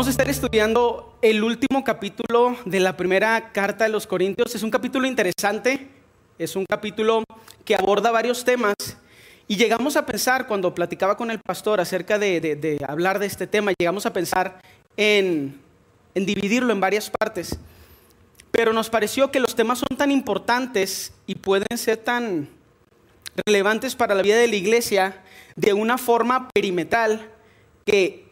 Vamos a estar estudiando el último capítulo de la primera carta de los Corintios. Es un capítulo interesante, es un capítulo que aborda varios temas y llegamos a pensar, cuando platicaba con el pastor acerca de, hablar de este tema, llegamos a pensar en, en dividirlo en varias partes. Pero nos pareció que los temas son tan importantes y pueden ser tan relevantes para la vida de la iglesia de una forma perimetral que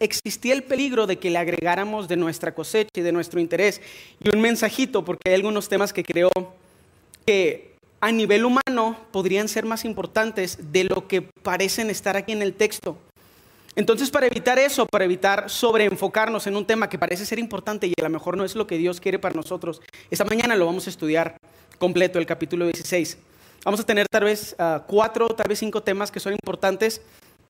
existía el peligro de que le agregáramos de nuestra cosecha y de nuestro interés y un mensajito, porque hay algunos temas que creo que a nivel humano podrían ser más importantes de lo que parecen estar aquí en el texto. Entonces, para evitar eso, para evitar sobreenfocarnos en un tema que parece ser importante y a lo mejor no es lo que Dios quiere para nosotros, esta mañana lo vamos a estudiar completo, el capítulo 16. Vamos a tener tal vez ah, cuatro, tal vez cinco temas que son importantes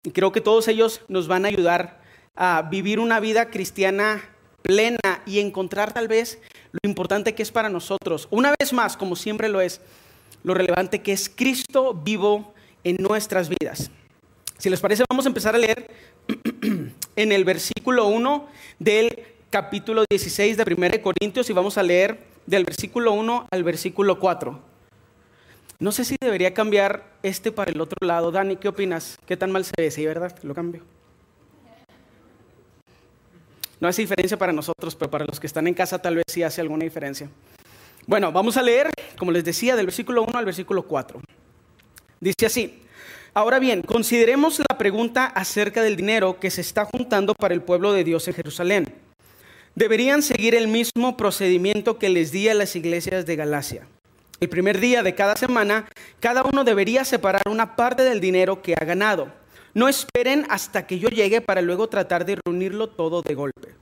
y creo que todos ellos nos van a ayudar a vivir una vida cristiana plena y encontrar tal vez lo importante que es para nosotros. Una vez más, como siempre lo es, lo relevante que es Cristo vivo en nuestras vidas. Si les parece, vamos a empezar a leer en el versículo 1 del capítulo 16 de 1 Corintios y vamos a leer del versículo 1 al versículo 4. No sé si debería cambiar este para el otro lado. Dani, ¿qué opinas? ¿Qué tan mal se ve? Sí, ¿verdad? Lo cambio. No hace diferencia para nosotros, pero para los que están en casa tal vez sí hace alguna diferencia. Bueno, vamos a leer, como les decía, del versículo 1 al versículo 4. Dice así, ahora bien, consideremos la pregunta acerca del dinero que se está juntando para el pueblo de Dios en Jerusalén. Deberían seguir el mismo procedimiento que les di a las iglesias de Galacia. El primer día de cada semana, cada uno debería separar una parte del dinero que ha ganado no esperen hasta que yo llegue para luego tratar de reunirlo todo de golpe.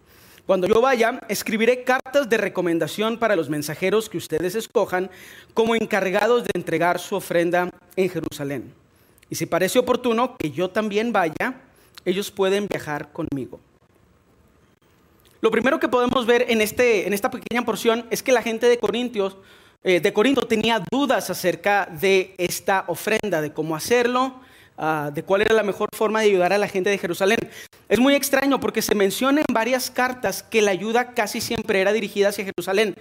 Cuando yo vaya, escribiré cartas de recomendación para los mensajeros que ustedes escojan como encargados de entregar su ofrenda en Jerusalén. Y si parece oportuno que yo también vaya, ellos pueden viajar conmigo. Lo primero que podemos ver en, este, en esta pequeña porción es que la gente de Corintios, eh, de Corinto tenía dudas acerca de esta ofrenda, de cómo hacerlo, Ah, de cuál era la mejor forma de ayudar a la gente de Jerusalén. Es muy extraño porque se menciona en varias cartas que la ayuda casi siempre era dirigida hacia Jerusalén.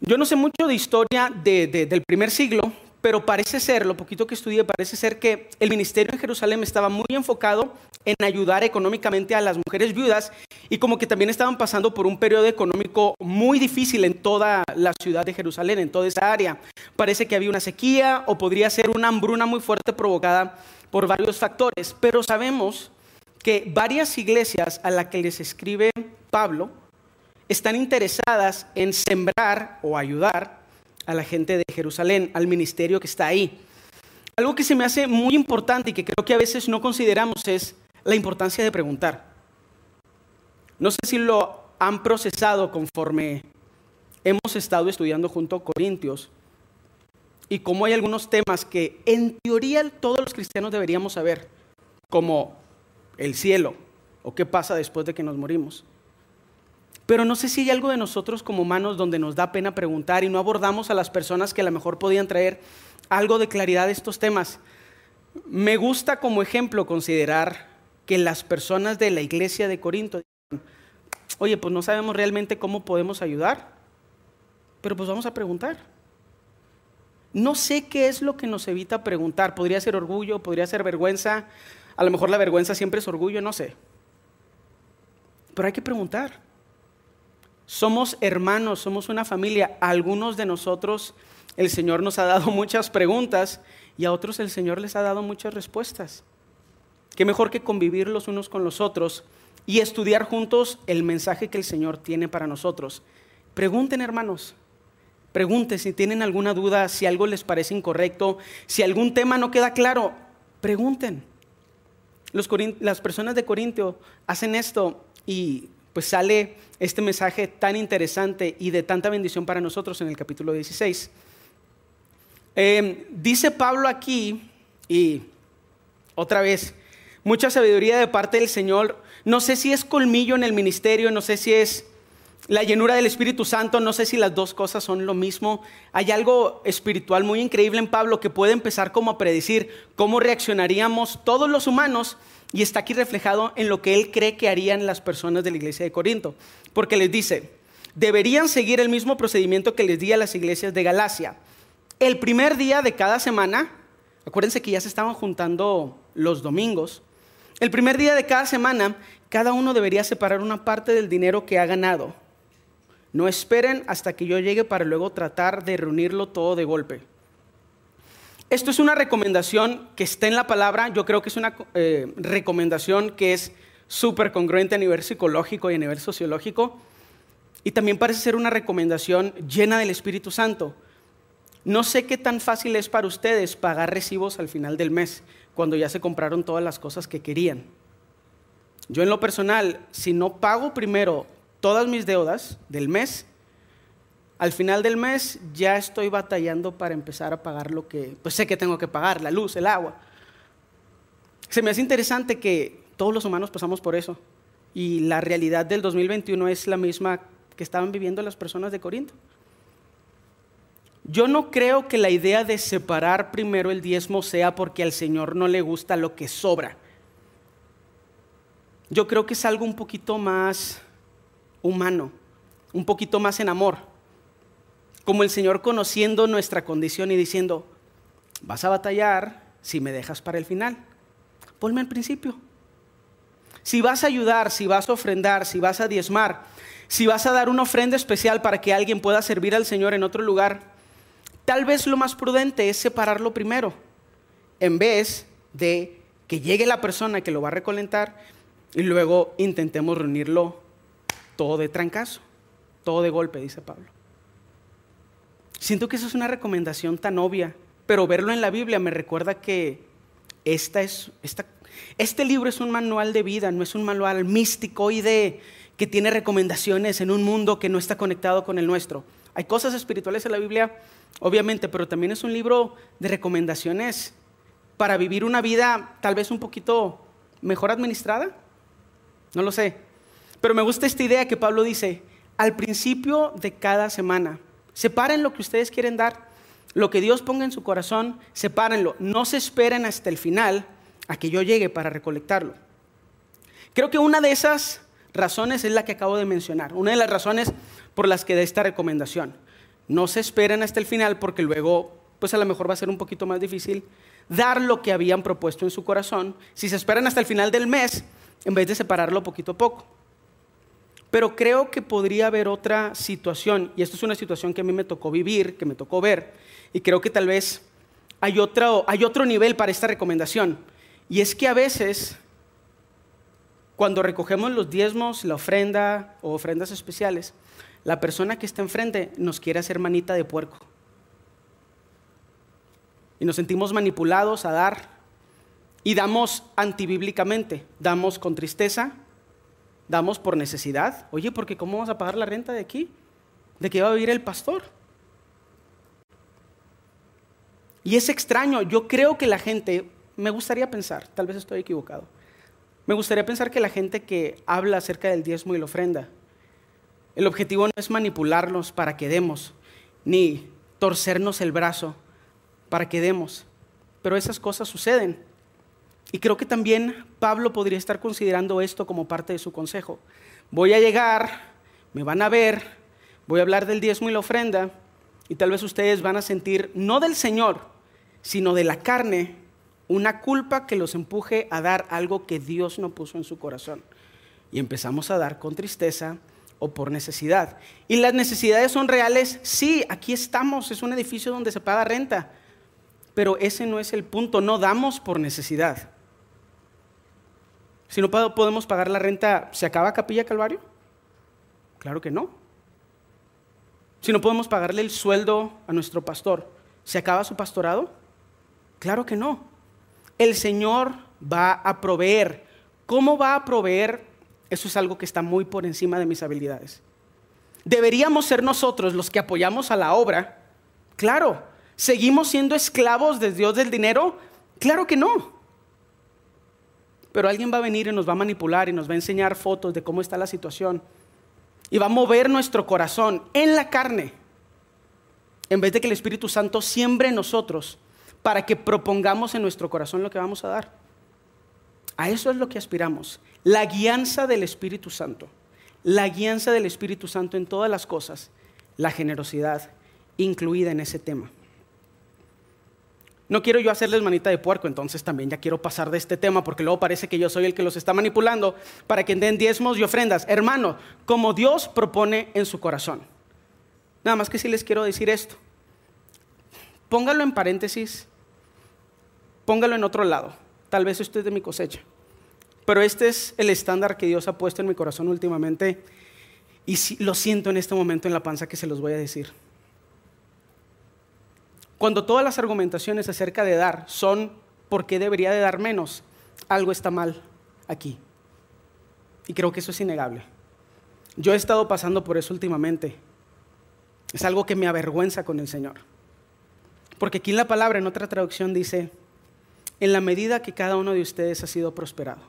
Yo no sé mucho de historia del primer siglo, pero parece ser, lo poquito que estudié, parece ser que el ministerio en Jerusalén estaba muy enfocado en ayudar económicamente a las mujeres viudas y como que también estaban pasando por un periodo económico muy difícil en toda la ciudad de Jerusalén, en toda esa área. Parece que había una sequía o podría ser una hambruna muy fuerte provocada por varios factores, pero sabemos que varias iglesias a las que les escribe Pablo están interesadas en sembrar o ayudar a la gente de Jerusalén, al ministerio que está ahí. Algo que se me hace muy importante y que creo que a veces no consideramos es la importancia de preguntar. No sé si lo han procesado conforme hemos estado estudiando junto a Corintios, y cómo hay algunos temas que en teoría todos los cristianos deberíamos saber, como el cielo o qué pasa después de que nos morimos. Pero no sé si hay algo de nosotros como humanos donde nos da pena preguntar y no abordamos a las personas que a lo mejor podían traer algo de claridad de estos temas. Me gusta como ejemplo considerar que las personas de la iglesia de Corinto, oye, pues no sabemos realmente cómo podemos ayudar, pero pues vamos a preguntar. No sé qué es lo que nos evita preguntar. Podría ser orgullo, podría ser vergüenza. A lo mejor la vergüenza siempre es orgullo, no sé. Pero hay que preguntar. Somos hermanos, somos una familia. A algunos de nosotros el Señor nos ha dado muchas preguntas y a otros el Señor les ha dado muchas respuestas. Qué mejor que convivir los unos con los otros y estudiar juntos el mensaje que el Señor tiene para nosotros. Pregunten, hermanos, Pregunten si tienen alguna duda, si algo les parece incorrecto, si algún tema no queda claro, pregunten. las personas de Corintio hacen esto y pues sale este mensaje tan interesante y de tanta bendición para nosotros en el capítulo 16. Em, dice Pablo aquí, y otra vez, mucha sabiduría de parte del Señor. No sé si es colmillo en el ministerio, no sé si es la llenura del Espíritu Santo, no sé si las dos cosas son lo mismo. Hay algo espiritual muy increíble en Pablo que puede empezar como a predecir cómo reaccionaríamos todos los humanos y está aquí reflejado en lo que él cree que harían las personas de la iglesia de Corinto. Porque les dice, deberían seguir el mismo procedimiento que les di a las iglesias de Galacia. El primer día de cada semana, acuérdense que ya se estaban juntando los domingos, el primer día de cada semana, cada uno debería separar una parte del dinero que ha ganado. No esperen hasta que yo llegue para luego tratar de reunirlo todo de golpe. Esto es una recomendación que está en la palabra, yo creo que es una eh, recomendación que es súper congruente a nivel psicológico y a nivel sociológico, y también parece ser una recomendación llena del Espíritu Santo. No sé qué tan fácil es para ustedes pagar recibos al final del mes, cuando ya se compraron todas las cosas que querían. Yo en lo personal, si no pago primero todas mis deudas del mes, al final del mes ya estoy batallando para empezar a pagar lo que, pues sé que tengo que pagar, la luz, el agua. Se me hace interesante que todos los humanos pasamos por eso y la realidad del 2021 es la misma que estaban viviendo las personas de Corinto. Yo no creo que la idea de separar primero el diezmo sea porque al Señor no le gusta lo que sobra. Yo creo que es algo un poquito más humano, un poquito más en amor. Como el Señor conociendo nuestra condición y diciendo, vas a batallar si me dejas para el final. Ponme al principio. Si vas a ayudar, si vas a ofrendar, si vas a diezmar, si vas a dar una ofrenda especial para que alguien pueda servir al Señor en otro lugar, Tal vez lo más prudente es separarlo primero, en vez de que llegue la persona que lo va a recolectar y luego intentemos reunirlo todo de trancazo, todo de golpe, dice Pablo. Siento que eso es una recomendación tan obvia, pero verlo en la Biblia me recuerda que esta es, este libro es un manual de vida, no es un manual místico y de que tiene recomendaciones en un mundo que no está conectado con el nuestro. Hay cosas espirituales en la Biblia obviamente, pero también es un libro de recomendaciones para vivir una vida tal vez un poquito mejor administrada. No lo sé. Pero me gusta esta idea que Pablo dice, al principio de cada semana, separen lo que ustedes quieren dar, lo que Dios ponga en su corazón, sepárenlo. No se esperen hasta el final a que yo llegue para recolectarlo. Creo que una de esas razones es la que acabo de mencionar, una de las razones por las que da esta recomendación. No se esperen hasta el final porque luego, pues a lo mejor va a ser un poquito más difícil dar lo que habían propuesto en su corazón. Si se esperan hasta el final del mes, en vez de separarlo poquito a poco. Pero creo que podría haber otra situación, y esto es una situación que a mí me tocó vivir, que me tocó ver, y creo que tal vez hay otro, hay otro nivel para esta recomendación. Y es que a veces, cuando recogemos los diezmos, la ofrenda o ofrendas especiales, la persona que está enfrente nos quiere hacer manita de puerco. Y nos sentimos manipulados a dar. Y damos antibíblicamente, damos con tristeza, damos por necesidad. Oye, porque ¿cómo vamos a pagar la renta de aquí? ¿De qué va a vivir el pastor? Y es extraño, yo creo que la gente, me gustaría pensar, tal vez estoy equivocado, me gustaría pensar que la gente que habla acerca del diezmo y la ofrenda el objetivo no es manipularnos para que demos, ni torcernos el brazo para que demos. Pero esas cosas suceden. Y creo que también Pablo podría estar considerando esto como parte de su consejo. Voy a llegar, me van a ver, voy a hablar del diezmo y la ofrenda, y tal vez ustedes van a sentir, no del Señor, sino de la carne, una culpa que los empuje a dar algo que Dios no puso en su corazón. Y empezamos a dar con tristeza, o por necesidad. ¿Y las necesidades son reales? Sí, aquí estamos, es un edificio donde se paga renta, pero ese no es el punto, no damos por necesidad. Si no podemos pagar la renta, ¿se acaba Capilla Calvario? Claro que no. Si no podemos pagarle el sueldo a nuestro pastor, ¿se acaba su pastorado? Claro que no. El Señor va a proveer. ¿Cómo va a proveer? Eso es algo que está muy por encima de mis habilidades. ¿Deberíamos ser nosotros los que apoyamos a la obra? Claro. ¿Seguimos siendo esclavos de Dios del dinero? Claro que no. Pero alguien va a venir y nos va a manipular y nos va a enseñar fotos de cómo está la situación. y va a mover nuestro corazón en la carne, en vez de que el Espíritu Santo siembre en nosotros para que propongamos en nuestro corazón lo que vamos a dar. A eso es lo que aspiramos, la guianza del Espíritu Santo, la guianza del Espíritu Santo en todas las cosas, la generosidad incluida en ese tema. No quiero yo hacerles manita de puerco, entonces también ya quiero pasar de este tema porque luego parece que yo soy el que los está manipulando para que den diezmos y ofrendas. Hermano, como Dios propone en su corazón. Nada más que si les quiero decir esto. Póngalo en paréntesis, póngalo en otro lado. Tal vez esto es de mi cosecha. Pero este es el estándar que Dios ha puesto en mi corazón últimamente y lo siento en este momento en la panza que se los voy a decir. Cuando todas las argumentaciones acerca de dar son por qué debería de dar menos, algo está mal aquí. Y creo que eso es innegable. Yo he estado pasando por eso últimamente. Es algo que me avergüenza con el Señor. Porque aquí en la palabra, en otra traducción, dice, en la medida que cada uno de ustedes ha sido prosperado.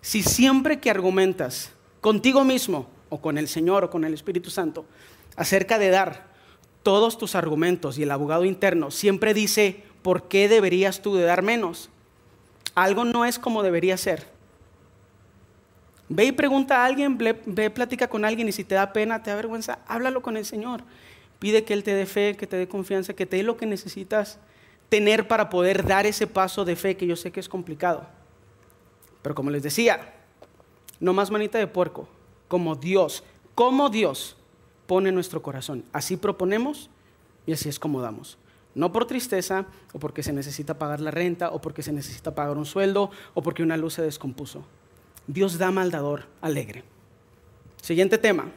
Si siempre que argumentas contigo mismo o con el Señor o con el Espíritu Santo acerca de dar, todos tus argumentos y el abogado interno siempre dice, ¿por qué deberías tú de dar menos? Algo no es como debería ser. Ve y pregunta a alguien, ve, platica con alguien y si te da pena, te da vergüenza, háblalo con el Señor. Pide que Él te dé fe, que te dé confianza, que te dé lo que necesitas tener para poder dar ese paso de fe que yo sé que es complicado. Pero como les decía, no más manita de puerco, como Dios, como Dios pone nuestro corazón. Así proponemos y así es como damos. No por tristeza o porque se necesita pagar la renta o porque se necesita pagar un sueldo o porque una luz se descompuso. Dios da maldador alegre. Siguiente tema.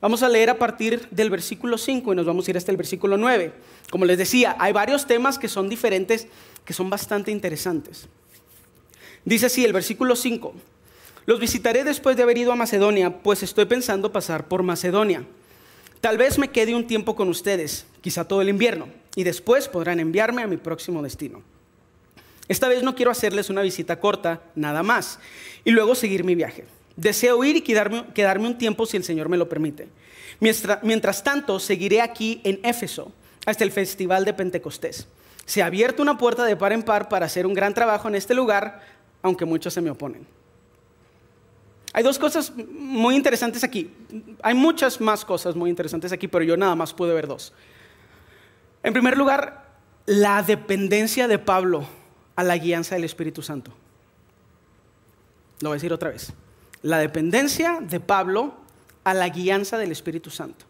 Vamos a leer a partir del versículo 5 y nos vamos a ir hasta el versículo 9. Como les decía, hay varios temas que son diferentes, que son bastante interesantes. Dice así el versículo 5. Los visitaré después de haber ido a Macedonia, pues estoy pensando pasar por Macedonia. Tal vez me quede un tiempo con ustedes, quizá todo el invierno, y después podrán enviarme a mi próximo destino. Esta vez no quiero hacerles una visita corta, nada más, y luego seguir mi viaje. Deseo ir y quedarme, un tiempo si el Señor me lo permite. Mientras, mientras tanto, seguiré aquí en Éfeso hasta el Festival de Pentecostés. Se ha abierto una puerta de par en par para hacer un gran trabajo en este lugar, aunque muchos se me oponen. Hay dos cosas muy interesantes aquí. Hay muchas más cosas muy interesantes aquí, pero yo nada más pude ver dos. En primer lugar, la dependencia de Pablo a la guianza del Espíritu Santo. Lo voy a decir otra vez. La dependencia de Pablo a la guianza del Espíritu Santo.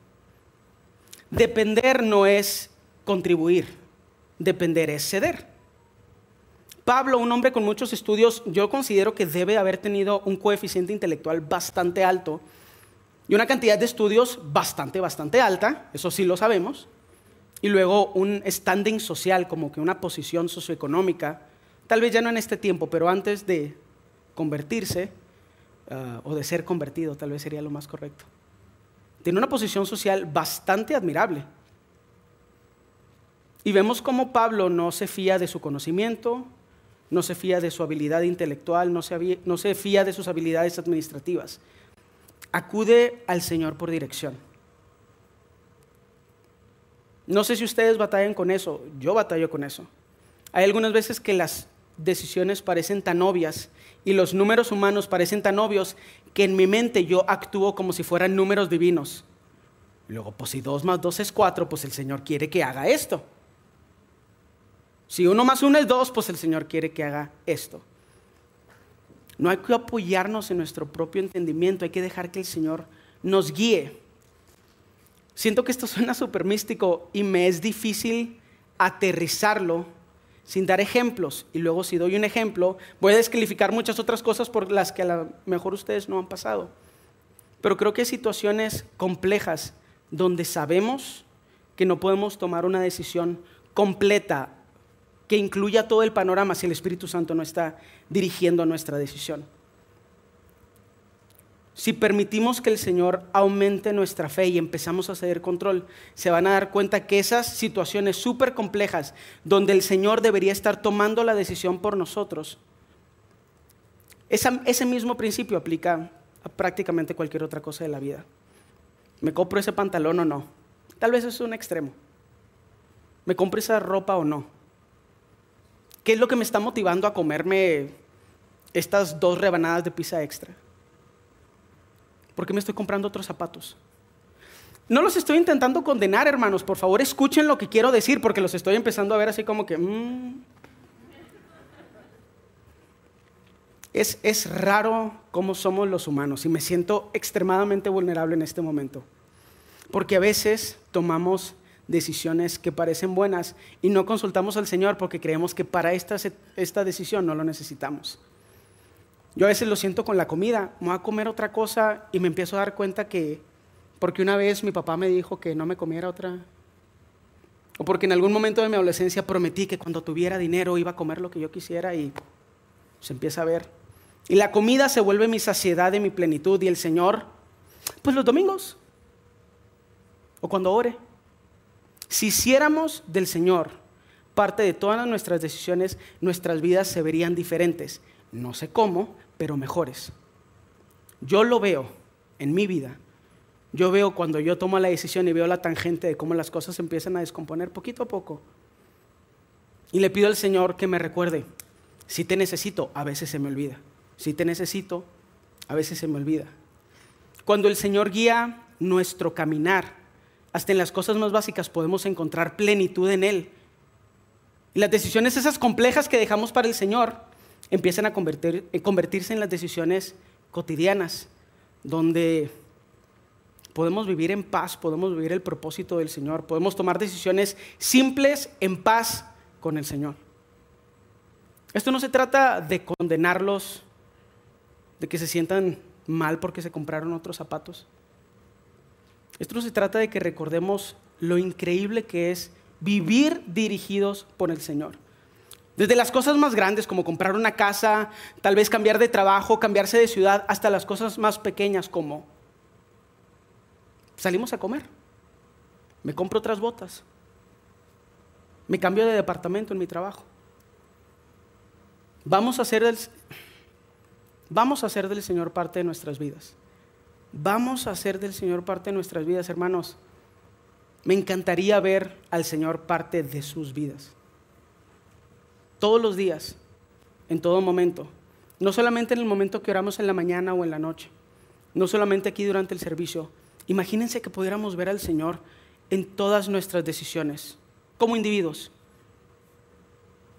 Depender no es contribuir, depender es ceder. Pablo, un hombre con muchos estudios, yo considero que debe haber tenido un coeficiente intelectual bastante alto y una cantidad de estudios bastante, bastante alta, eso sí lo sabemos, y luego un standing social, como que una posición socioeconómica, tal vez ya no en este tiempo, pero antes de convertirse ah, o de ser convertido, tal vez sería lo más correcto. Tiene una posición social bastante admirable. Y vemos cómo Pablo no se fía de su conocimiento, no se fía de su habilidad intelectual, no se, fía de sus habilidades administrativas. Acude al Señor por dirección. No sé si ustedes batallan con eso, yo batallo con eso. Hay algunas veces que las decisiones parecen tan obvias y los números humanos parecen tan obvios que en mi mente yo actúo como si fueran números divinos. Luego, pues si dos más dos es cuatro, pues el Señor quiere que haga esto. Si uno más uno es dos, pues el Señor quiere que haga esto. No hay que apoyarnos en nuestro propio entendimiento, hay que dejar que el Señor nos guíe. Siento que esto suena súper místico y me es difícil aterrizarlo sin dar ejemplos. Y luego si doy un ejemplo, voy a descalificar muchas otras cosas por las que a lo mejor ustedes no han pasado. Pero creo que hay situaciones complejas donde sabemos que no podemos tomar una decisión completa que incluya todo el panorama si el Espíritu Santo no está dirigiendo nuestra decisión. Si permitimos que el Señor aumente nuestra fe y empezamos a ceder control, se van a dar cuenta que esas situaciones súper complejas, donde el Señor debería estar tomando la decisión por nosotros, ese mismo principio aplica a prácticamente cualquier otra cosa de la vida. ¿Me compro ese pantalón o no? Tal vez es un extremo. ¿Me compro esa ropa o no? ¿Qué es lo que me está motivando a comerme estas dos rebanadas de pizza extra? ¿Por qué me estoy comprando otros zapatos? No los estoy intentando condenar, hermanos. Por favor, escuchen lo que quiero decir, porque los estoy empezando a ver así como que... Mm. Es, es raro cómo somos los humanos y me siento extremadamente vulnerable en este momento. Porque a veces tomamos decisiones que parecen buenas y no consultamos al Señor porque creemos que para esta, esta decisión no lo necesitamos. Yo a veces lo siento con la comida, me voy a comer otra cosa y me empiezo a dar cuenta que, porque una vez mi papá me dijo que no me comiera otra, o porque en algún momento de mi adolescencia prometí que cuando tuviera dinero iba a comer lo que yo quisiera y se empieza a ver. Y la comida se vuelve mi saciedad y mi plenitud y el Señor, pues los domingos, o cuando ore. Si hiciéramos del Señor parte de todas nuestras decisiones, nuestras vidas se verían diferentes. No sé cómo, pero mejores. Yo lo veo en mi vida. Yo veo cuando yo tomo la decisión y veo la tangente de cómo las cosas empiezan a descomponer poquito a poco. Y le pido al Señor que me recuerde, si te necesito, a veces se me olvida. Si te necesito, a veces se me olvida. Cuando el Señor guía nuestro caminar, hasta en las cosas más básicas podemos encontrar plenitud en Él. Y las decisiones esas complejas que dejamos para el Señor, empiezan a convertirse en las decisiones cotidianas, donde podemos vivir en paz, podemos vivir el propósito del Señor, podemos tomar decisiones simples en paz con el Señor. Esto no se trata de condenarlos, de que se sientan mal porque se compraron otros zapatos. Esto se trata de que recordemos lo increíble que es vivir dirigidos por el Señor. Desde las cosas más grandes como comprar una casa, tal vez cambiar de trabajo, cambiarse de ciudad, hasta las cosas más pequeñas como salimos a comer, me compro otras botas, me cambio de departamento en mi trabajo. Vamos a hacer del, vamos a hacer del Señor parte de nuestras vidas. Vamos a hacer del Señor parte de nuestras vidas, hermanos. Me encantaría ver al Señor parte de sus vidas todos los días, en todo momento. No solamente en el momento que oramos en la mañana o en la noche, no solamente aquí durante el servicio. Imagínense que pudiéramos ver al Señor en todas nuestras decisiones, como individuos,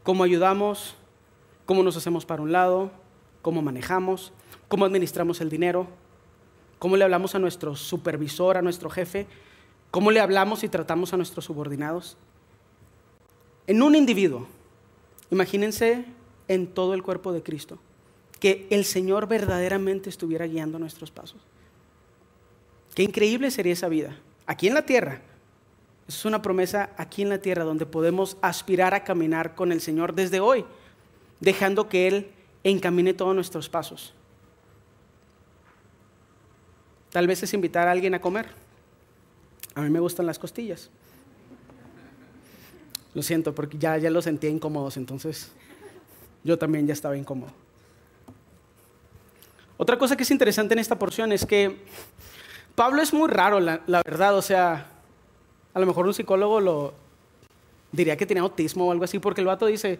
cómo ayudamos, cómo nos hacemos para un lado, cómo manejamos, cómo administramos el dinero, cómo le hablamos a nuestro supervisor, a nuestro jefe, cómo le hablamos y tratamos a nuestros subordinados. En un individuo, Imagínense en todo el cuerpo de Cristo, que el Señor verdaderamente estuviera guiando nuestros pasos. Qué increíble sería esa vida, aquí en la tierra. Es una promesa aquí en la tierra donde podemos aspirar a caminar con el Señor desde hoy, dejando que Él encamine todos nuestros pasos. Tal vez es invitar a alguien a comer. A mí me gustan las costillas. Lo siento, porque ya, ya lo sentía incómodos, entonces yo también ya estaba incómodo. Otra cosa que es interesante en esta porción es que Pablo es muy raro, la, verdad, o sea, a lo mejor un psicólogo lo diría que tiene autismo o algo así, porque el vato dice,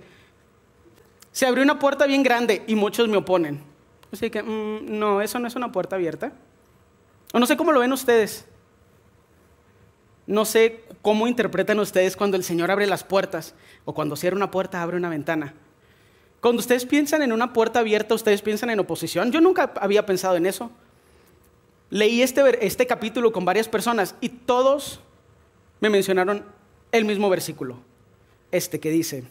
se abrió una puerta bien grande y muchos me oponen. Así que, mm, no, eso no es una puerta abierta. No sé cómo lo ven ustedes. No sé cómo interpretan ustedes cuando el Señor abre las puertas o cuando cierra una puerta, abre una ventana. Cuando ustedes piensan en una puerta abierta, ustedes piensan en oposición. Yo nunca había pensado en eso. Leí este, este capítulo con varias personas y todos me mencionaron el mismo versículo, este que dice,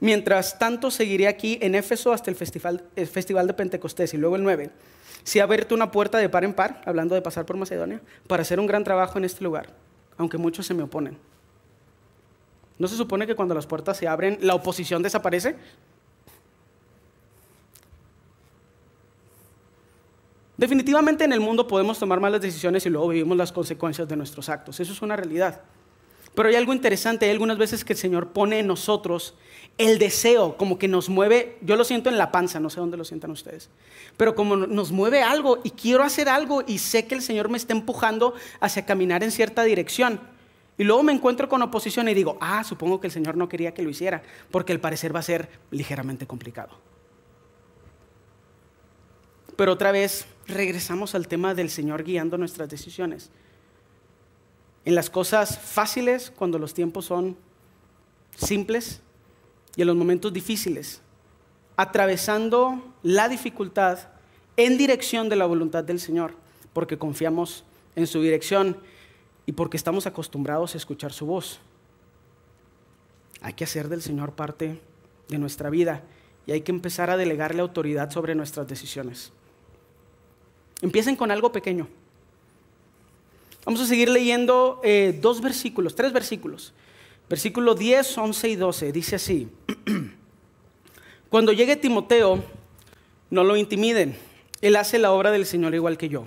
mientras tanto seguiré aquí en Éfeso hasta el festival, el festival de Pentecostés y luego el 9 si ha abierto una puerta de par en par, hablando de pasar por Macedonia, para hacer un gran trabajo en este lugar, aunque muchos se me oponen. ¿No se supone que cuando las puertas se abren, la oposición desaparece? Definitivamente en el mundo podemos tomar malas decisiones y luego vivimos las consecuencias de nuestros actos. Eso es una realidad. Pero hay algo interesante, hay algunas veces que el Señor pone en nosotros el deseo, como que nos mueve, yo lo siento en la panza, no sé dónde lo sientan ustedes, pero como nos mueve algo y quiero hacer algo y sé que el Señor me está empujando hacia caminar en cierta dirección. Y luego me encuentro con oposición y digo, ah, supongo que el Señor no quería que lo hiciera, porque el parecer va a ser ligeramente complicado. Pero otra vez regresamos al tema del Señor guiando nuestras decisiones. En las cosas fáciles, cuando los tiempos son simples, y en los momentos difíciles, atravesando la dificultad en dirección de la voluntad del Señor, porque confiamos en su dirección y porque estamos acostumbrados a escuchar su voz. Hay que hacer del Señor parte de nuestra vida y hay que empezar a delegarle autoridad sobre nuestras decisiones. Empiecen con algo pequeño. Vamos a seguir leyendo eh, dos versículos, tres versículos. Versículo 10, 11 y 12 dice así, cuando llegue Timoteo, no lo intimiden, él hace la obra del Señor igual que yo.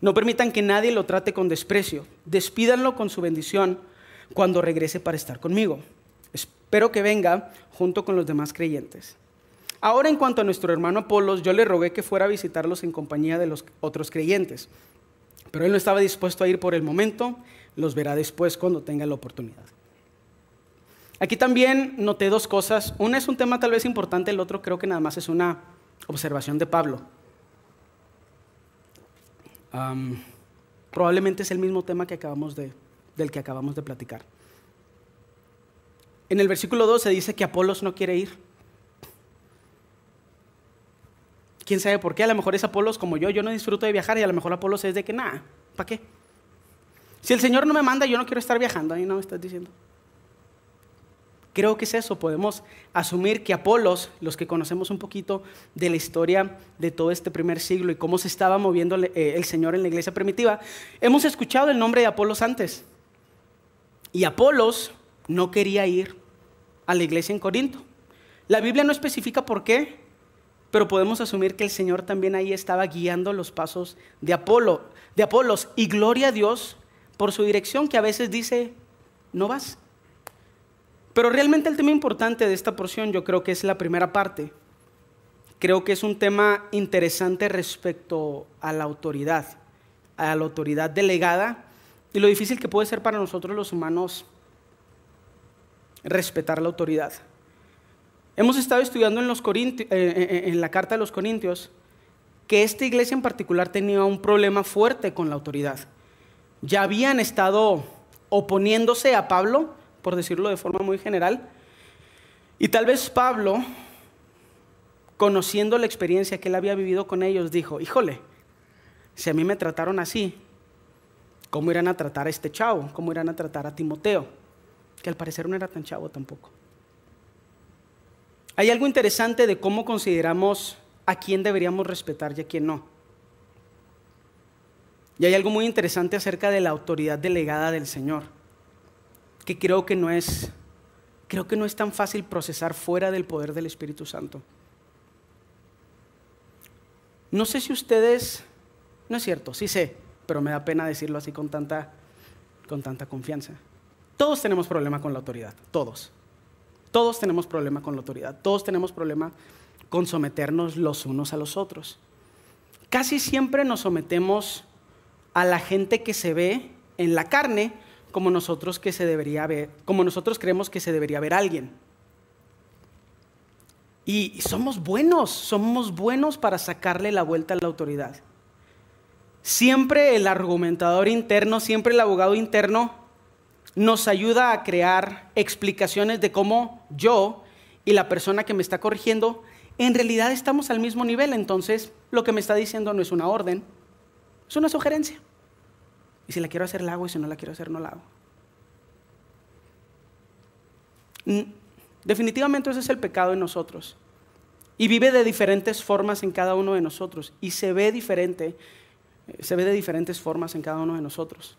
No permitan que nadie lo trate con desprecio, despídanlo con su bendición cuando regrese para estar conmigo. Espero que venga junto con los demás creyentes. Ahora en cuanto a nuestro hermano Apolos, yo le rogué que fuera a visitarlos en compañía de los otros creyentes, pero él no estaba dispuesto a ir por el momento, los verá después cuando tenga la oportunidad. Aquí también noté dos cosas. Una es un tema tal vez importante, el otro creo que nada más es una observación de Pablo. probablemente es el mismo tema que acabamos de, del que acabamos de platicar. En el versículo 2 se dice que Apolos no quiere ir. ¿Quién sabe por qué? A lo mejor es Apolos como yo, yo no disfruto de viajar y a lo mejor Apolos es de que nada, ¿para qué? Si el Señor no me manda, yo no quiero estar viajando, ahí no me estás diciendo. Creo que es eso, podemos asumir que Apolos, los que conocemos un poquito de la historia de todo este primer siglo y cómo se estaba moviendo eh, el Señor en la iglesia primitiva, hemos escuchado el nombre de Apolos antes. Y Apolos no quería ir a la iglesia en Corinto. La Biblia no especifica por qué, pero podemos asumir que el Señor también ahí estaba guiando los pasos de Apolo, de Apolos y gloria a Dios por su dirección que a veces dice, "No vas." Pero realmente el tema importante de esta porción yo creo que es la primera parte. Creo que es un tema interesante respecto a la autoridad, a la autoridad delegada y lo difícil que puede ser para nosotros los humanos respetar la autoridad. Hemos estado estudiando en, los eh, eh, eh, en la carta de los Corintios que esta iglesia en particular tenía un problema fuerte con la autoridad. Ya habían estado oponiéndose a Pablo por decirlo de forma muy general. Y tal vez Pablo, conociendo la experiencia que él había vivido con ellos, dijo, híjole, si a mí me trataron así, ¿cómo irán a tratar a este chavo? ¿Cómo irán a tratar a Timoteo? Que al parecer no era tan chavo tampoco. Hay algo interesante de cómo consideramos a quién deberíamos respetar y a quién no. Y hay algo muy interesante acerca de la autoridad delegada del Señor que creo que no es creo que no es tan fácil procesar fuera del poder del Espíritu Santo. No sé si ustedes, no es cierto, sí sé, pero me da pena decirlo así con tanta, con tanta confianza. Todos tenemos problema con la autoridad, todos. Todos tenemos problema con la autoridad, todos tenemos problema con someternos los unos a los otros. Casi siempre nos sometemos a la gente que se ve en la carne como nosotros que se debería ver, como nosotros creemos que se debería ver alguien. Y somos buenos, somos buenos para sacarle la vuelta a la autoridad. Siempre el argumentador interno, siempre el abogado interno nos ayuda a crear explicaciones de cómo yo y la persona que me está corrigiendo en realidad estamos al mismo nivel. Entonces, lo que me está diciendo no es una orden, es una sugerencia. Y si la quiero hacer, la hago, y si no la quiero hacer, no la hago. Mm, definitivamente ese es el pecado en nosotros. Y vive de diferentes formas en cada uno de nosotros. Y se ve diferente, eh, se ve de diferentes formas en cada uno de nosotros.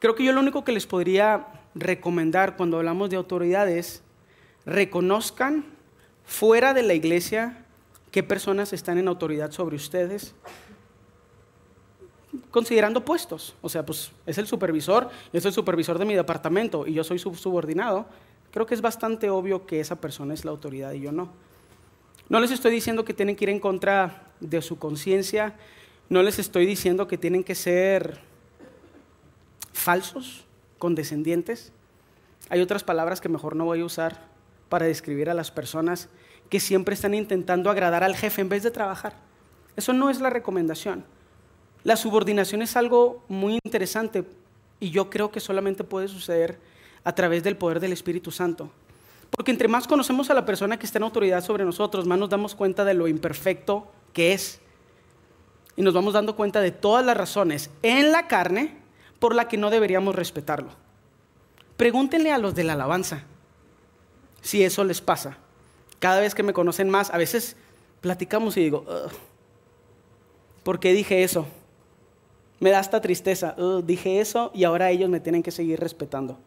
Creo que yo lo único que les podría recomendar cuando hablamos de autoridades, reconozcan fuera de la iglesia qué personas están en autoridad sobre ustedes considerando puestos. O sea, pues es el supervisor, es el supervisor de mi departamento y yo soy su subordinado. Creo que es bastante obvio que esa persona es la autoridad y yo no. No les estoy diciendo que tienen que ir en contra de su conciencia, no les estoy diciendo que tienen que ser falsos, condescendientes. Hay otras palabras que mejor no voy a usar para describir a las personas que siempre están intentando agradar al jefe en vez de trabajar. Eso no es la recomendación. La subordinación es algo muy interesante y yo creo que solamente puede suceder a través del poder del Espíritu Santo. Porque entre más conocemos a la persona que está en autoridad sobre nosotros, más nos damos cuenta de lo imperfecto que es. Y nos vamos dando cuenta de todas las razones en la carne por la que no deberíamos respetarlo. Pregúntenle a los de la alabanza si eso les pasa. Cada vez que me conocen más, a veces platicamos y digo, ¿por qué dije eso? Me da esta tristeza, dije eso y ahora ellos me tienen que seguir respetando.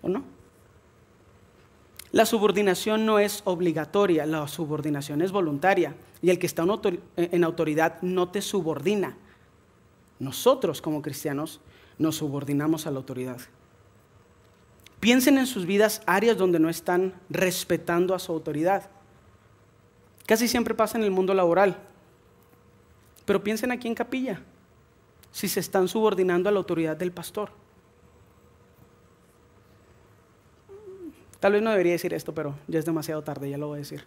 ¿O no? La subordinación no es obligatoria, la subordinación es voluntaria. Y el que está en autoridad no te subordina. Nosotros como cristianos nos subordinamos a la autoridad. Piensen en sus vidas áreas donde no están respetando a su autoridad. Casi siempre pasa en el mundo laboral. Pero piensen aquí en capilla, si se están subordinando a la autoridad del pastor. Tal vez no debería decir esto, pero ya es demasiado tarde, ya lo voy a decir.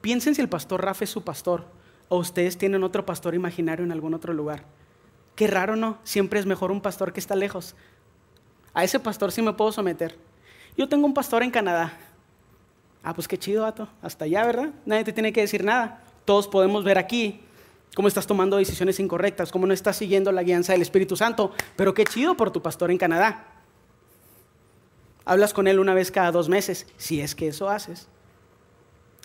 Piensen si el pastor Rafa es su pastor o ustedes tienen otro pastor imaginario en algún otro lugar. Qué raro, ¿no? Siempre es mejor un pastor que está lejos. A ese pastor sí me puedo someter. Yo tengo un pastor en Canadá. Ah, pues qué chido, vato. Hasta allá, ¿verdad? Nadie te tiene que decir nada. Todos podemos ver aquí cómo estás tomando decisiones incorrectas, cómo no estás siguiendo la guianza del Espíritu Santo. Pero qué chido por tu pastor en Canadá. Hablas con él una vez cada dos meses, si es que eso haces.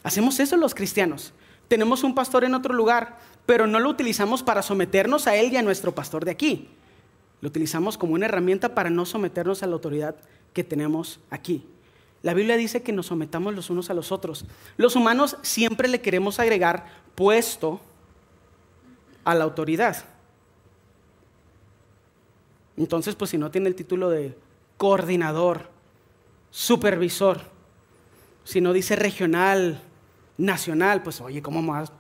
Hacemos eso los cristianos. Tenemos un pastor en otro lugar, pero no lo utilizamos para someternos a él y a nuestro pastor de aquí. Lo utilizamos como una herramienta para no someternos a la autoridad que tenemos aquí. La Biblia dice que nos sometamos los unos a los otros. Los humanos siempre le queremos agregar puesto a la autoridad. Entonces, pues si no tiene el título de coordinador, supervisor, si no dice regional, nacional, pues oye, ¿cómo más?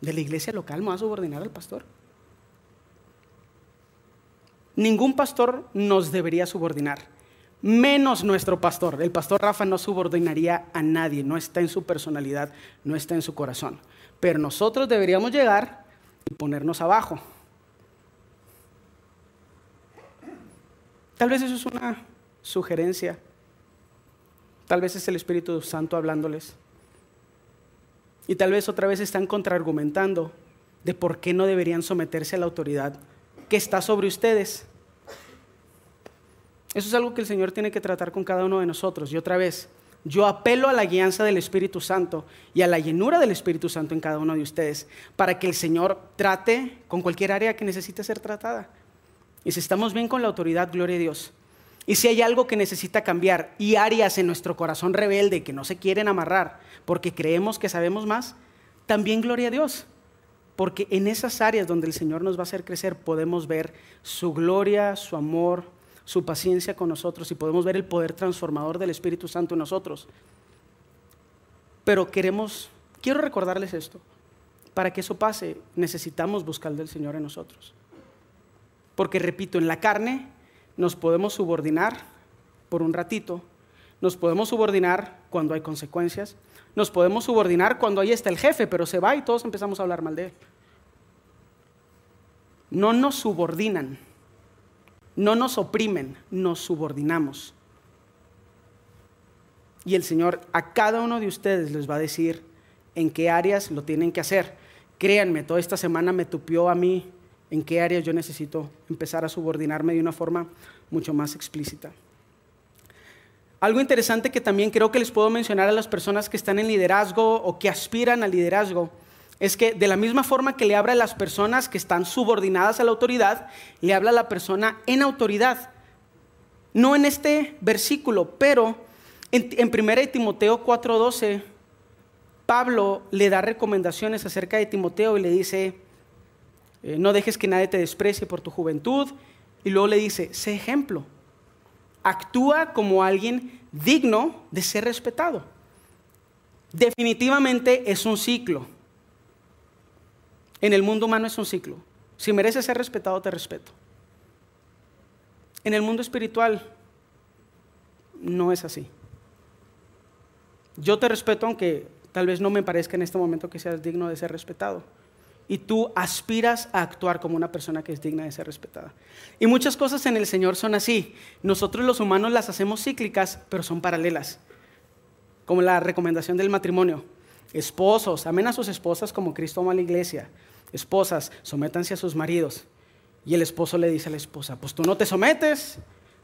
De la iglesia local me va a subordinar al pastor. Ningún pastor nos debería subordinar, menos nuestro pastor. El pastor Rafa no subordinaría a nadie, no está en su personalidad, no está en su corazón. Pero nosotros deberíamos llegar y ponernos abajo. Tal vez eso es una sugerencia. Tal vez es el Espíritu Santo hablándoles. Y tal vez otra vez están contraargumentando de por qué no deberían someterse a la autoridad que está sobre ustedes. Eso es algo que el Señor tiene que tratar con cada uno de nosotros. Y otra vez, yo apelo a la guianza del Espíritu Santo y a la llenura del Espíritu Santo en cada uno de ustedes para que el Señor trate con cualquier área que necesite ser tratada. Y si estamos bien con la autoridad, gloria a Dios. Y si hay algo que necesita cambiar y áreas en nuestro corazón rebelde que no se quieren amarrar porque creemos que sabemos más, también gloria a Dios. Porque en esas áreas donde el Señor nos va a hacer crecer podemos ver su gloria, su amor, su paciencia con nosotros y podemos ver el poder transformador del Espíritu Santo en nosotros. Pero queremos, quiero recordarles esto, para que eso pase necesitamos buscar del Señor en nosotros. Porque repito, en la carne nos podemos subordinar por un ratito, nos podemos subordinar cuando hay consecuencias, nos podemos subordinar cuando ahí está el jefe, pero se va y todos empezamos a hablar mal de él. No nos subordinan, no nos oprimen, nos subordinamos. Y el Señor a cada uno de ustedes les va a decir en qué áreas lo tienen que hacer. Créanme, toda esta semana me tupió a mí en qué áreas yo necesito empezar a subordinarme de una forma mucho más explícita. Algo interesante que también creo que les puedo mencionar a las personas que están en liderazgo o que aspiran al liderazgo es que de la misma forma que le habla a las personas que están subordinadas a la autoridad, le habla a la persona en autoridad. No en este versículo, pero en, en 1 Timoteo 4:12 Pablo le da recomendaciones acerca de Timoteo y le dice, eh, no dejes que nadie te desprecie por tu juventud. Y luego le dice, sé ejemplo, actúa como alguien digno de ser respetado. Definitivamente es un ciclo. En el mundo humano es un ciclo. Si mereces ser respetado, te respeto. En el mundo espiritual no es así. Yo te respeto aunque tal vez no me parezca en este momento que seas digno de ser respetado. Y tú aspiras a actuar como una persona que es digna de ser respetada. Y muchas cosas en el Señor son así. Nosotros los humanos las hacemos cíclicas, pero son paralelas. Como la recomendación del matrimonio. Esposos, amen a sus esposas como Cristo ama a la iglesia. Esposas, sométanse a sus maridos. Y el esposo le dice a la esposa, pues tú no te sometes.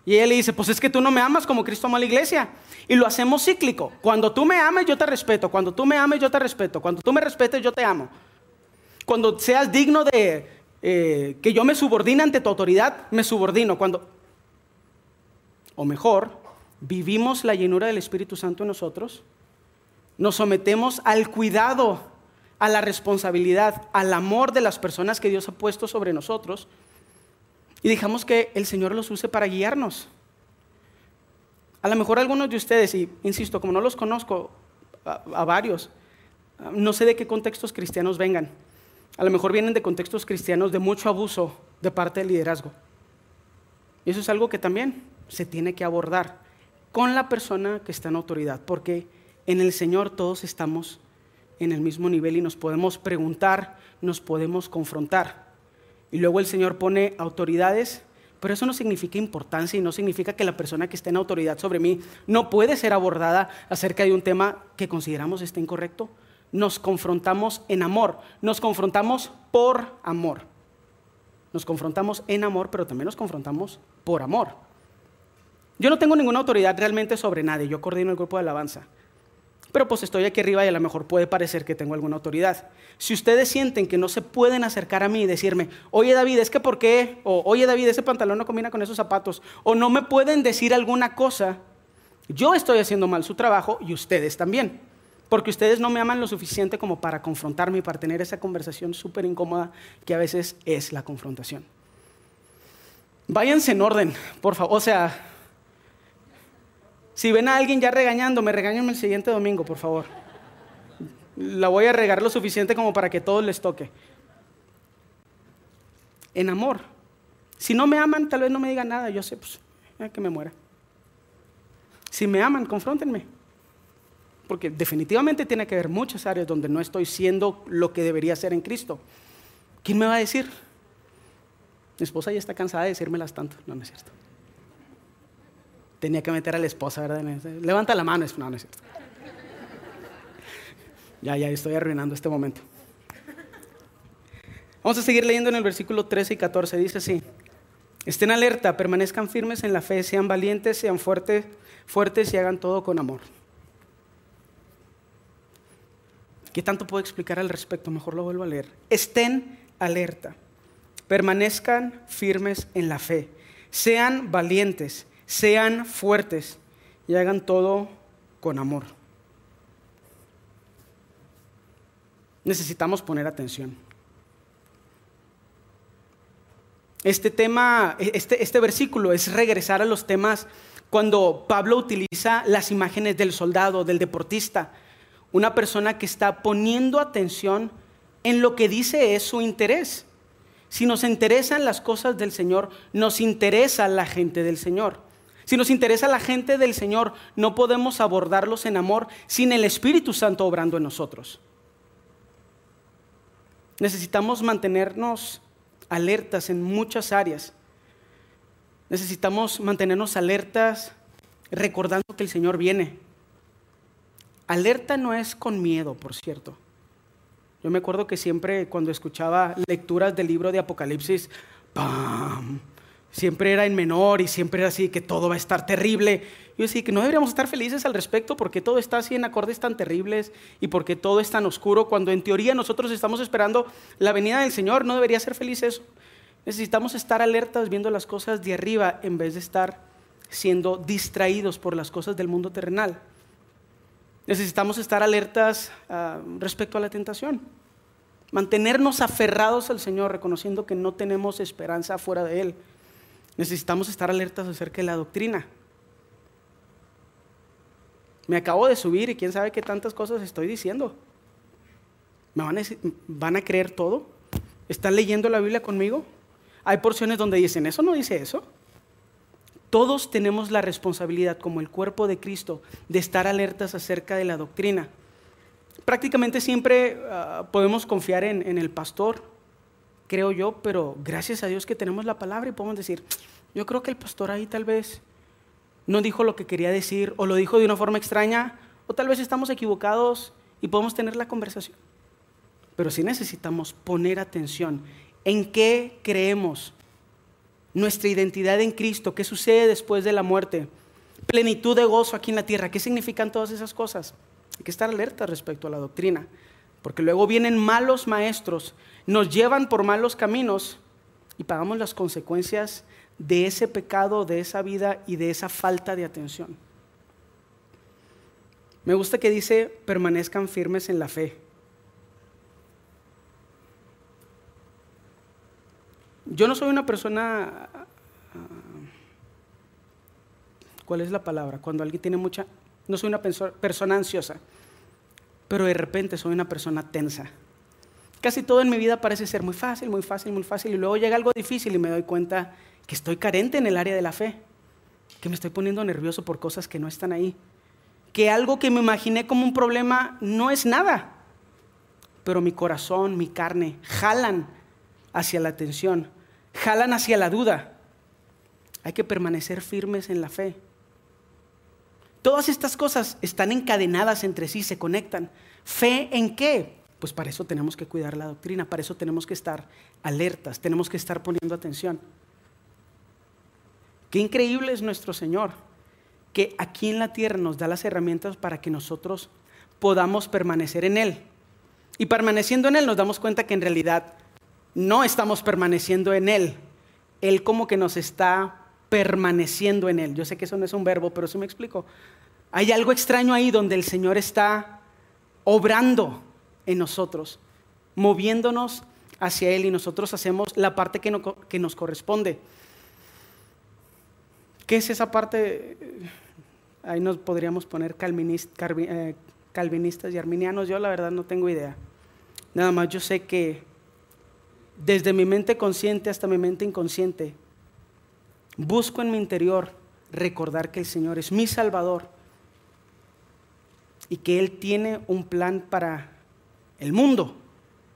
Y ella le dice, pues es que tú no me amas como Cristo ama a la iglesia. Y lo hacemos cíclico. Cuando tú me ames, yo te respeto. Cuando tú me ames, yo te respeto. Cuando tú me respetes, yo te amo. Cuando seas digno de eh, que yo me subordine ante tu autoridad, me subordino. Cuando, o mejor, vivimos la llenura del Espíritu Santo en nosotros, nos sometemos al cuidado, a la responsabilidad, al amor de las personas que Dios ha puesto sobre nosotros y dejamos que el Señor los use para guiarnos. A lo mejor algunos de ustedes, y insisto, como no los conozco a, varios, no sé de qué contextos cristianos vengan. A lo mejor vienen de contextos cristianos de mucho abuso de parte del liderazgo. Y eso es algo que también se tiene que abordar con la persona que está en autoridad, porque en el Señor todos estamos en el mismo nivel y nos podemos preguntar, nos podemos confrontar. Y luego el Señor pone autoridades, pero eso no significa importancia y no significa que la persona que esté en autoridad sobre mí no puede ser abordada acerca de un tema que consideramos está incorrecto. Nos confrontamos en amor, nos confrontamos por amor. Nos confrontamos en amor, pero también nos confrontamos por amor. Yo no tengo ninguna autoridad realmente sobre nadie, yo coordino el grupo de alabanza pero pues estoy aquí arriba y a lo mejor puede parecer que tengo alguna autoridad. Si ustedes sienten que no se pueden acercar a mí y decirme, oye David, es que por qué, o oye David, ese pantalón no combina con esos zapatos, o no me pueden decir alguna cosa, yo estoy haciendo mal su trabajo y ustedes también. Porque ustedes no me aman lo suficiente como para confrontarme y para tener esa conversación súper incómoda que a veces es la confrontación. Váyanse en orden, por favor. O sea, si ven a alguien ya regañando, me regañen el siguiente domingo, por favor. La voy a regar lo suficiente como para que todos les toque. En amor. Si no me aman, tal vez no me digan nada. Yo sé, pues, que me muera. Si me aman, confróntenme. Porque definitivamente tiene que haber muchas áreas donde no estoy siendo lo que debería ser en Cristo. ¿Quién me va a decir? Mi esposa ya está cansada de decírmelas tanto. No, no es cierto tenía que meter a la esposa, ¿verdad? Levanta la mano, no, no es cierto. Ya, ya estoy arruinando este momento. Vamos a seguir leyendo en el versículo 13 y 14. Dice así: Estén alerta, permanezcan firmes en la fe, sean valientes, sean fuertes, fuertes y hagan todo con amor. ¿Qué tanto puedo explicar al respecto? Mejor lo vuelvo a leer. Estén alerta, permanezcan firmes en la fe, sean valientes, sean fuertes y hagan todo con amor. Necesitamos poner atención. Este tema, este, este versículo es regresar a los temas cuando Pablo utiliza las imágenes del soldado, del deportista, una persona que está poniendo atención en lo que dice es su interés. Si nos interesan las cosas del Señor, nos interesa la gente del Señor. Si nos interesa la gente del Señor, no podemos abordarlos en amor sin el Espíritu Santo obrando en nosotros. Necesitamos mantenernos alertas en muchas áreas. Necesitamos mantenernos alertas recordando que el Señor viene. Alerta no es con miedo, por cierto. Yo me acuerdo que siempre cuando escuchaba lecturas del libro de Apocalipsis, ¡pam! Siempre era en menor y siempre era así que todo va a estar terrible. Yo decía que no deberíamos estar felices al respecto porque todo está así en acordes tan terribles y porque todo es tan oscuro cuando en teoría nosotros estamos esperando la venida del Señor. No debería ser feliz eso. Necesitamos estar alertas viendo las cosas de arriba en vez de estar siendo distraídos por las cosas del mundo terrenal. Necesitamos estar alertas ah, respecto a la tentación. Mantenernos aferrados al Señor, reconociendo que no tenemos esperanza fuera de Él. Necesitamos estar alertas acerca de la doctrina. Me acabo de subir y quién sabe qué tantas cosas estoy diciendo. ¿Me van a, van a creer todo? ¿Están leyendo la Biblia conmigo? Hay porciones donde dicen, eso no dice eso. Todos tenemos la responsabilidad como el cuerpo de Cristo de estar alertas acerca de la doctrina. Prácticamente siempre ah, podemos confiar en, en el pastor, creo yo, pero gracias a Dios que tenemos la palabra y podemos decir, yo creo que el pastor ahí tal vez no dijo lo que quería decir o lo dijo de una forma extraña o tal vez estamos equivocados y podemos tener la conversación. Pero sí necesitamos poner atención en qué creemos, nuestra identidad en Cristo, qué sucede después de la muerte, plenitud de gozo aquí en la tierra, qué significan todas esas cosas. Hay que estar alerta respecto a la doctrina, porque luego vienen malos maestros, nos llevan por malos caminos y pagamos las consecuencias de ese pecado, de esa vida y de esa falta de atención. Me gusta que dice, permanezcan firmes en la fe. Yo no soy una persona, ah, ¿cuál es la palabra? Cuando alguien tiene mucha, no soy una persona ansiosa, pero de repente soy una persona tensa. Casi todo en mi vida parece ser muy fácil, muy fácil, muy fácil, y luego llega algo difícil y me doy cuenta que estoy carente en el área de la fe, que me estoy poniendo nervioso por cosas que no están ahí, que algo que me imaginé como un problema no es nada, pero mi corazón, mi carne jalan hacia la atención, jalan hacia la duda. Hay que permanecer firmes en la fe. Todas estas cosas están encadenadas entre sí, se conectan. ¿Fe en qué? Pues para eso tenemos que cuidar la doctrina, para eso tenemos que estar alertas, tenemos que estar poniendo atención. Qué increíble es nuestro Señor, que aquí en la tierra nos da las herramientas para que nosotros podamos permanecer en Él. Y permaneciendo en Él nos damos cuenta que en realidad no estamos permaneciendo en Él. Él como que nos está permaneciendo en Él. Yo sé que eso no es un verbo, pero sí me explico. Hay algo extraño ahí donde el Señor está obrando en nosotros, moviéndonos hacia Él y nosotros hacemos la parte que, que nos corresponde. ¿Qué es esa parte? Ahí nos podríamos poner eh, calvinistas y arminianos. Yo la verdad no tengo idea. Nada más yo sé que desde mi mente consciente hasta mi mente inconsciente, busco en mi interior recordar que el Señor es mi Salvador y que Él tiene un plan para el mundo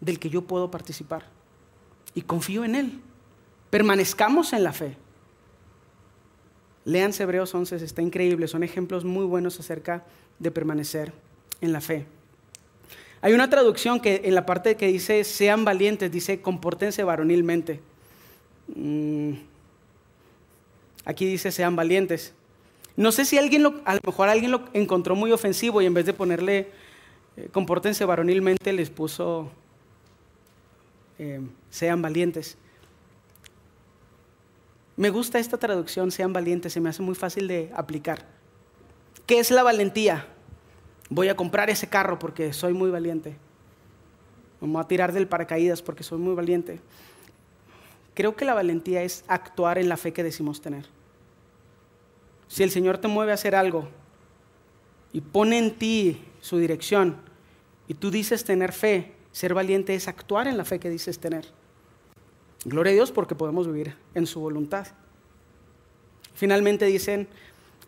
del que yo puedo participar. Y confío en Él. Permanezcamos en la fe. Lean Hebreos 11, está increíble, son ejemplos muy buenos acerca de permanecer en la fe. Hay una traducción que en la parte que dice sean valientes, dice compórtense varonilmente. Mm. Aquí dice sean valientes. No sé si alguien lo, a lo mejor alguien lo encontró muy ofensivo y en vez de ponerle eh, compórtense varonilmente les puso eh, sean valientes. Me gusta esta traducción, sean valientes, se me hace muy fácil de aplicar. ¿Qué es la valentía? Voy a comprar ese carro porque soy muy valiente. Me voy a tirar del paracaídas porque soy muy valiente. Creo que la valentía es actuar en la fe que decimos tener. Si el Señor te mueve a hacer algo y pone en ti su dirección y tú dices tener fe, ser valiente es actuar en la fe que dices tener. Gloria a Dios porque podemos vivir en su voluntad. Finalmente dicen,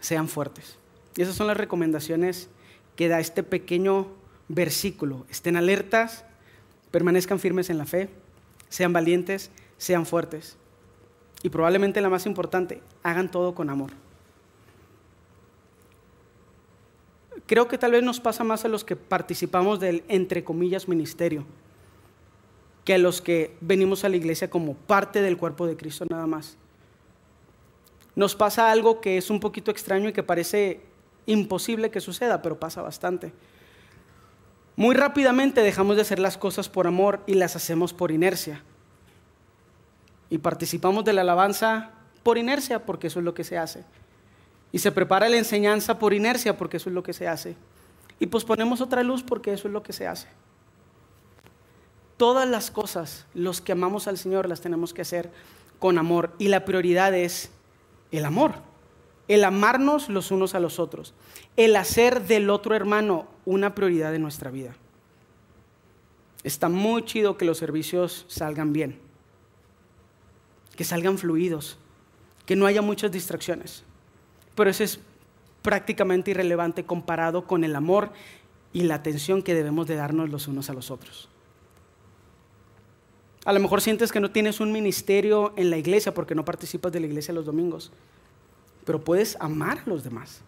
sean fuertes. Y esas son las recomendaciones que da este pequeño versículo. Estén alertas, permanezcan firmes en la fe, sean valientes, sean fuertes. Y probablemente la más importante, hagan todo con amor. Creo que tal vez nos pasa más a los que participamos del, entre comillas, ministerio que a los que venimos a la iglesia como parte del cuerpo de Cristo nada más. Nos pasa algo que es un poquito extraño y que parece imposible que suceda, pero pasa bastante. Muy rápidamente dejamos de hacer las cosas por amor y las hacemos por inercia. Y participamos de la alabanza por inercia, porque eso es lo que se hace. Y se prepara la enseñanza por inercia, porque eso es lo que se hace. y pues ponemos otra luz porque eso es lo que se hace. Todas las cosas, los que amamos al Señor, las tenemos que hacer con amor y la prioridad es el amor, el amarnos los unos a los otros, el hacer del otro hermano una prioridad de nuestra vida. Está muy chido que los servicios salgan bien, que salgan fluidos, que no haya muchas distracciones. Pero eso es prácticamente irrelevante comparado con el amor y la atención que debemos de darnos los unos a los otros. A lo mejor sientes que no tienes un ministerio en la iglesia porque no participas de la iglesia los domingos, pero puedes amar a los demás.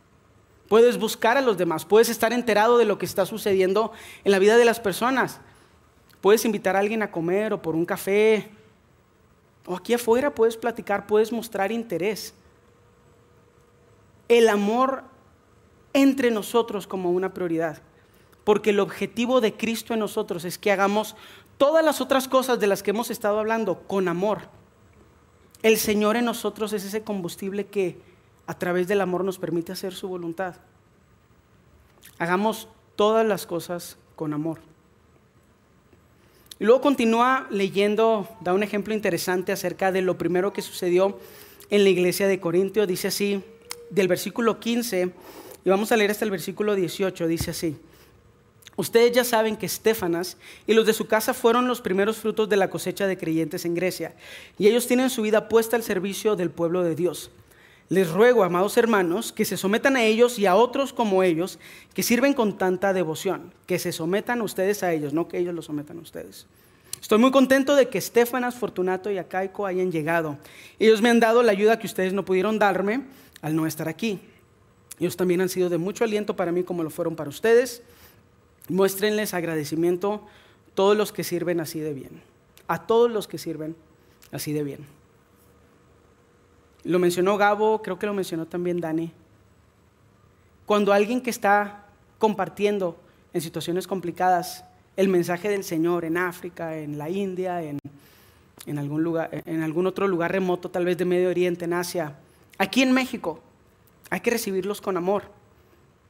Puedes buscar a los demás, puedes estar enterado de lo que está sucediendo en la vida de las personas. Puedes invitar a alguien a comer o por un café. O aquí afuera puedes platicar, puedes mostrar interés. El amor entre nosotros como una prioridad. Porque el objetivo de Cristo en nosotros es que hagamos todas las otras cosas de las que hemos estado hablando con amor. El Señor en nosotros es ese combustible que a través del amor nos permite hacer su voluntad. Hagamos todas las cosas con amor. Y luego continúa leyendo, da un ejemplo interesante acerca de lo primero que sucedió en la iglesia de Corintio. Dice así, del versículo 15, y vamos a leer hasta el versículo 18, dice así. Ustedes ya saben que Estefanas y los de su casa fueron los primeros frutos de la cosecha de creyentes en Grecia, y ellos tienen su vida puesta al servicio del pueblo de Dios. Les ruego, amados hermanos, que se sometan a ellos y a otros como ellos, que sirven con tanta devoción, que se sometan ustedes a ellos, no que ellos los sometan a ustedes. Estoy muy contento de que Estefanas, Fortunato y Acaico hayan llegado. Ellos me han dado la ayuda que ustedes no pudieron darme al no estar aquí. Ellos también han sido de mucho aliento para mí como lo fueron para ustedes. Muéstrenles agradecimiento todos los que sirven así de bien. A todos los que sirven así de bien. Lo mencionó Gabo, creo que lo mencionó también Dani. Cuando alguien que está compartiendo en situaciones complicadas el mensaje del Señor en África, en la India, en, en, algún, lugar, en algún otro lugar remoto, tal vez de Medio Oriente, en Asia, aquí en México, hay que recibirlos con amor,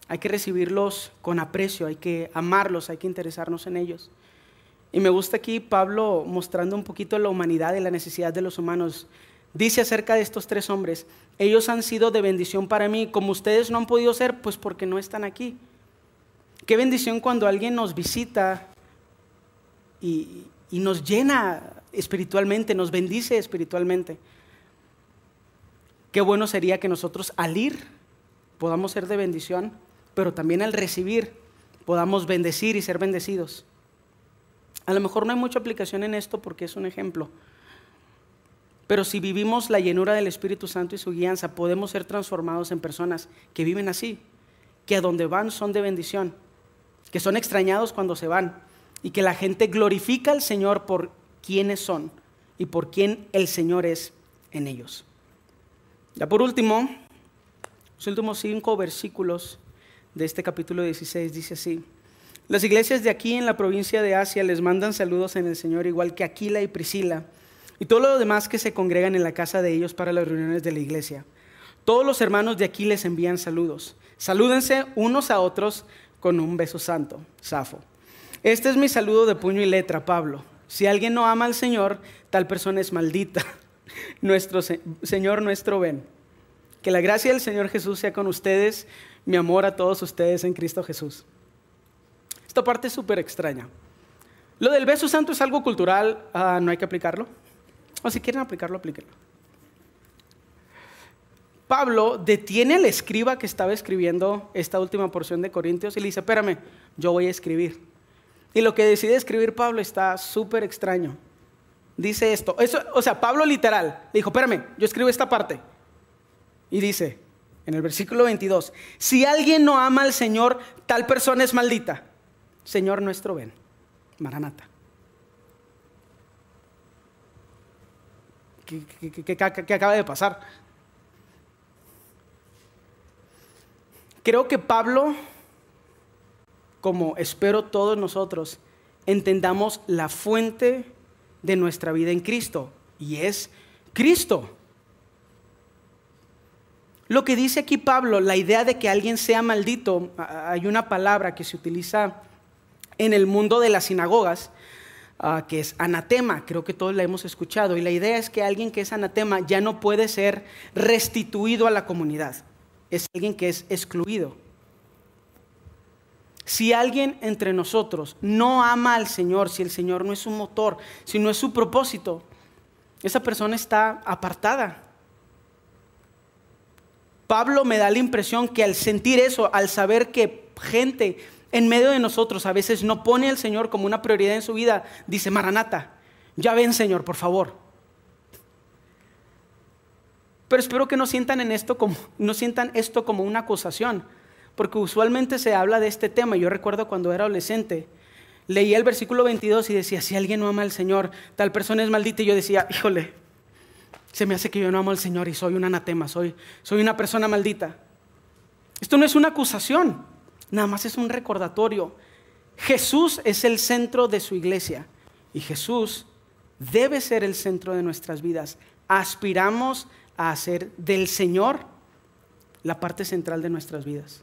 hay que recibirlos con aprecio, hay que amarlos, hay que interesarnos en ellos. Y me gusta aquí Pablo mostrando un poquito la humanidad y la necesidad de los humanos dice acerca de estos tres hombres, ellos han sido de bendición para mí, como ustedes no han podido ser, pues porque no están aquí. Qué bendición cuando alguien nos visita y, nos llena espiritualmente, nos bendice espiritualmente. Qué bueno sería que nosotros al ir podamos ser de bendición, pero también al recibir podamos bendecir y ser bendecidos. A lo mejor no hay mucha aplicación en esto porque es un ejemplo, pero si vivimos la llenura del Espíritu Santo y su guianza, podemos ser transformados en personas que viven así, que a donde van son de bendición, que son extrañados cuando se van y que la gente glorifica al Señor por quienes son y por quién el Señor es en ellos. Ya por último, los últimos cinco versículos de este capítulo 16 dice así. Las iglesias de aquí en la provincia de Asia les mandan saludos en el Señor, igual que Aquila y Priscila y todo lo demás que se congregan en la casa de ellos para las reuniones de la iglesia. Todos los hermanos de aquí les envían saludos. Salúdense unos a otros con un beso santo. Safo. Este es mi saludo de puño y letra, Pablo. Si alguien no ama al Señor, tal persona es maldita. Nuestro Señor nuestro ven. Que la gracia del Señor Jesús sea con ustedes, mi amor a todos ustedes en Cristo Jesús. Esta parte es súper extraña. Lo del beso santo es algo cultural, ah, no hay que aplicarlo. O si quieren aplicarlo, aplíquenlo. Pablo detiene al escriba que estaba escribiendo esta última porción de Corintios y le dice, espérame, yo voy a escribir. Y lo que decide escribir Pablo está súper extraño. Dice esto, eso, o sea, Pablo literal, le dijo, espérame, yo escribo esta parte. Y dice, en el versículo 22, si alguien no ama al Señor, tal persona es maldita. Señor nuestro, ven. Maranata. ¿Qué, acaba de pasar? Creo que Pablo, como espero todos nosotros, entendamos la fuente de nuestra vida en Cristo, y es Cristo. Lo que dice aquí Pablo, la idea de que alguien sea maldito, hay una palabra que se utiliza en el mundo de las sinagogas, ah, que es anatema, creo que todos la hemos escuchado, y la idea es que alguien que es anatema ya no puede ser restituido a la comunidad, es alguien que es excluido. Si alguien entre nosotros no ama al Señor, si el Señor no es su motor, si no es su propósito, esa persona está apartada. Pablo me da la impresión que al sentir eso, al saber que gente en medio de nosotros a veces no pone al Señor como una prioridad en su vida, dice, Maranata, ya ven Señor, por favor. Pero espero que no sientan, en esto como, no sientan esto como una acusación, porque usualmente se habla de este tema. Yo recuerdo cuando era adolescente, leía el versículo 22 y decía, si alguien no ama al Señor, tal persona es maldita. Y yo decía, híjole, se me hace que yo no amo al Señor y soy un anatema, soy, soy una persona maldita. Esto no es una acusación, nada más es un recordatorio. Jesús es el centro de su iglesia y Jesús debe ser el centro de nuestras vidas. Aspiramos a hacer del Señor la parte central de nuestras vidas.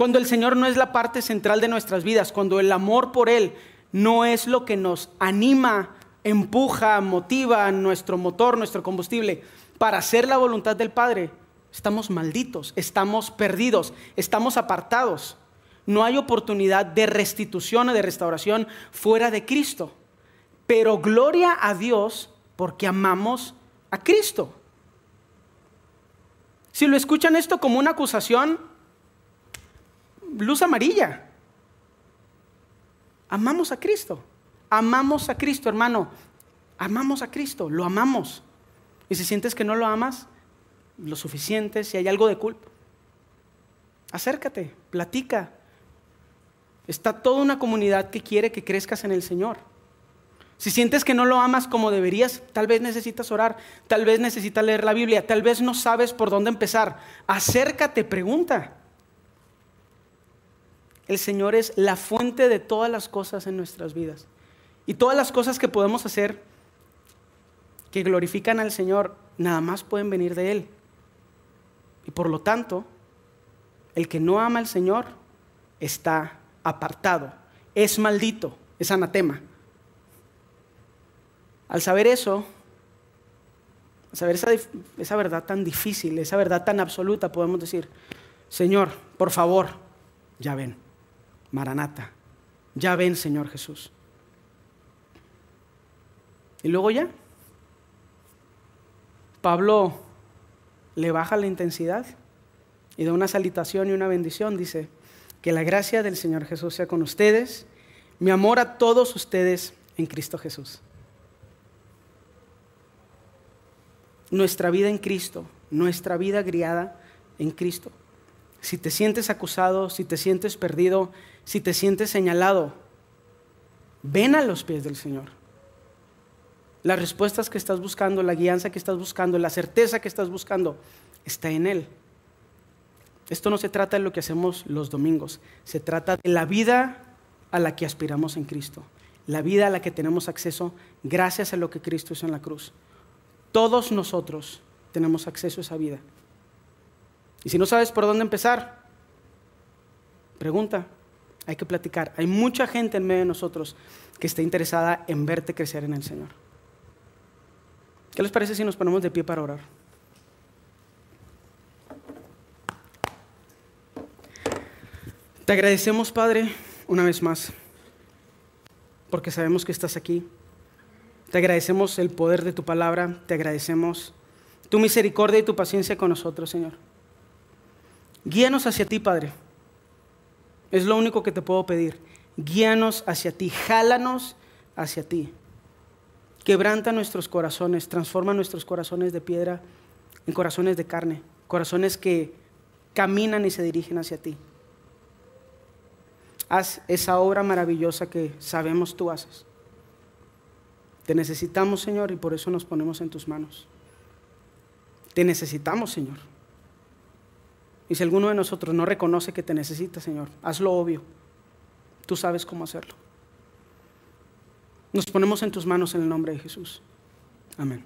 Cuando el Señor no es la parte central de nuestras vidas, cuando el amor por Él no es lo que nos anima empuja, motiva nuestro motor, nuestro combustible para hacer la voluntad del Padre, estamos malditos, estamos perdidos, estamos apartados. No hay oportunidad de restitución o de restauración fuera de Cristo. Pero gloria a Dios porque amamos a Cristo. Si lo escuchan esto como una acusación, luz amarilla. Amamos a Cristo. Amamos a Cristo, hermano. Amamos a Cristo, lo amamos. Y si sientes que no lo amas, lo suficiente, si hay algo de culpa, acércate, platica. Está toda una comunidad que quiere que crezcas en el Señor. Si sientes que no lo amas como deberías, tal vez necesitas orar, tal vez necesitas leer la Biblia, tal vez no sabes por dónde empezar. Acércate, pregunta. El Señor es la fuente de todas las cosas en nuestras vidas. Y todas las cosas que podemos hacer que glorifican al Señor, nada más pueden venir de Él. Y por lo tanto, el que no ama al Señor está apartado, es maldito, es anatema. Al saber eso, al saber esa, verdad tan difícil, esa verdad tan absoluta, podemos decir, Señor, por favor, ya ven, Maranata, ya ven, Señor Jesús. Y luego ya, Pablo le baja la intensidad y da una salutación y una bendición. Dice, que la gracia del Señor Jesús sea con ustedes, mi amor a todos ustedes en Cristo Jesús. Nuestra vida en Cristo, nuestra vida griada en Cristo. Si te sientes acusado, si te sientes perdido, si te sientes señalado, ven a los pies del Señor las respuestas que estás buscando, la guianza que estás buscando, la certeza que estás buscando, está en Él. Esto no se trata de lo que hacemos los domingos, se trata de la vida a la que aspiramos en Cristo, la vida a la que tenemos acceso gracias a lo que Cristo hizo en la cruz. Todos nosotros tenemos acceso a esa vida. Y si no sabes por dónde empezar, pregunta, hay que platicar. Hay mucha gente en medio de nosotros que está interesada en verte crecer en el Señor. ¿Qué les parece si nos ponemos de pie para orar? Te agradecemos, Padre, una vez más, porque sabemos que estás aquí. Te agradecemos el poder de tu palabra, te agradecemos tu misericordia y tu paciencia con nosotros, Señor. Guíanos hacia ti, Padre. Es lo único que te puedo pedir. Guíanos hacia ti, jálanos hacia ti. Quebranta nuestros corazones, transforma nuestros corazones de piedra en corazones de carne, corazones que caminan y se dirigen hacia ti. Haz esa obra maravillosa que sabemos tú haces. Te necesitamos, Señor, y por eso nos ponemos en tus manos. Te necesitamos, Señor. Y si alguno de nosotros no reconoce que te necesita, Señor, hazlo obvio. Tú sabes cómo hacerlo. Nos ponemos en tus manos en el nombre de Jesús. Amén.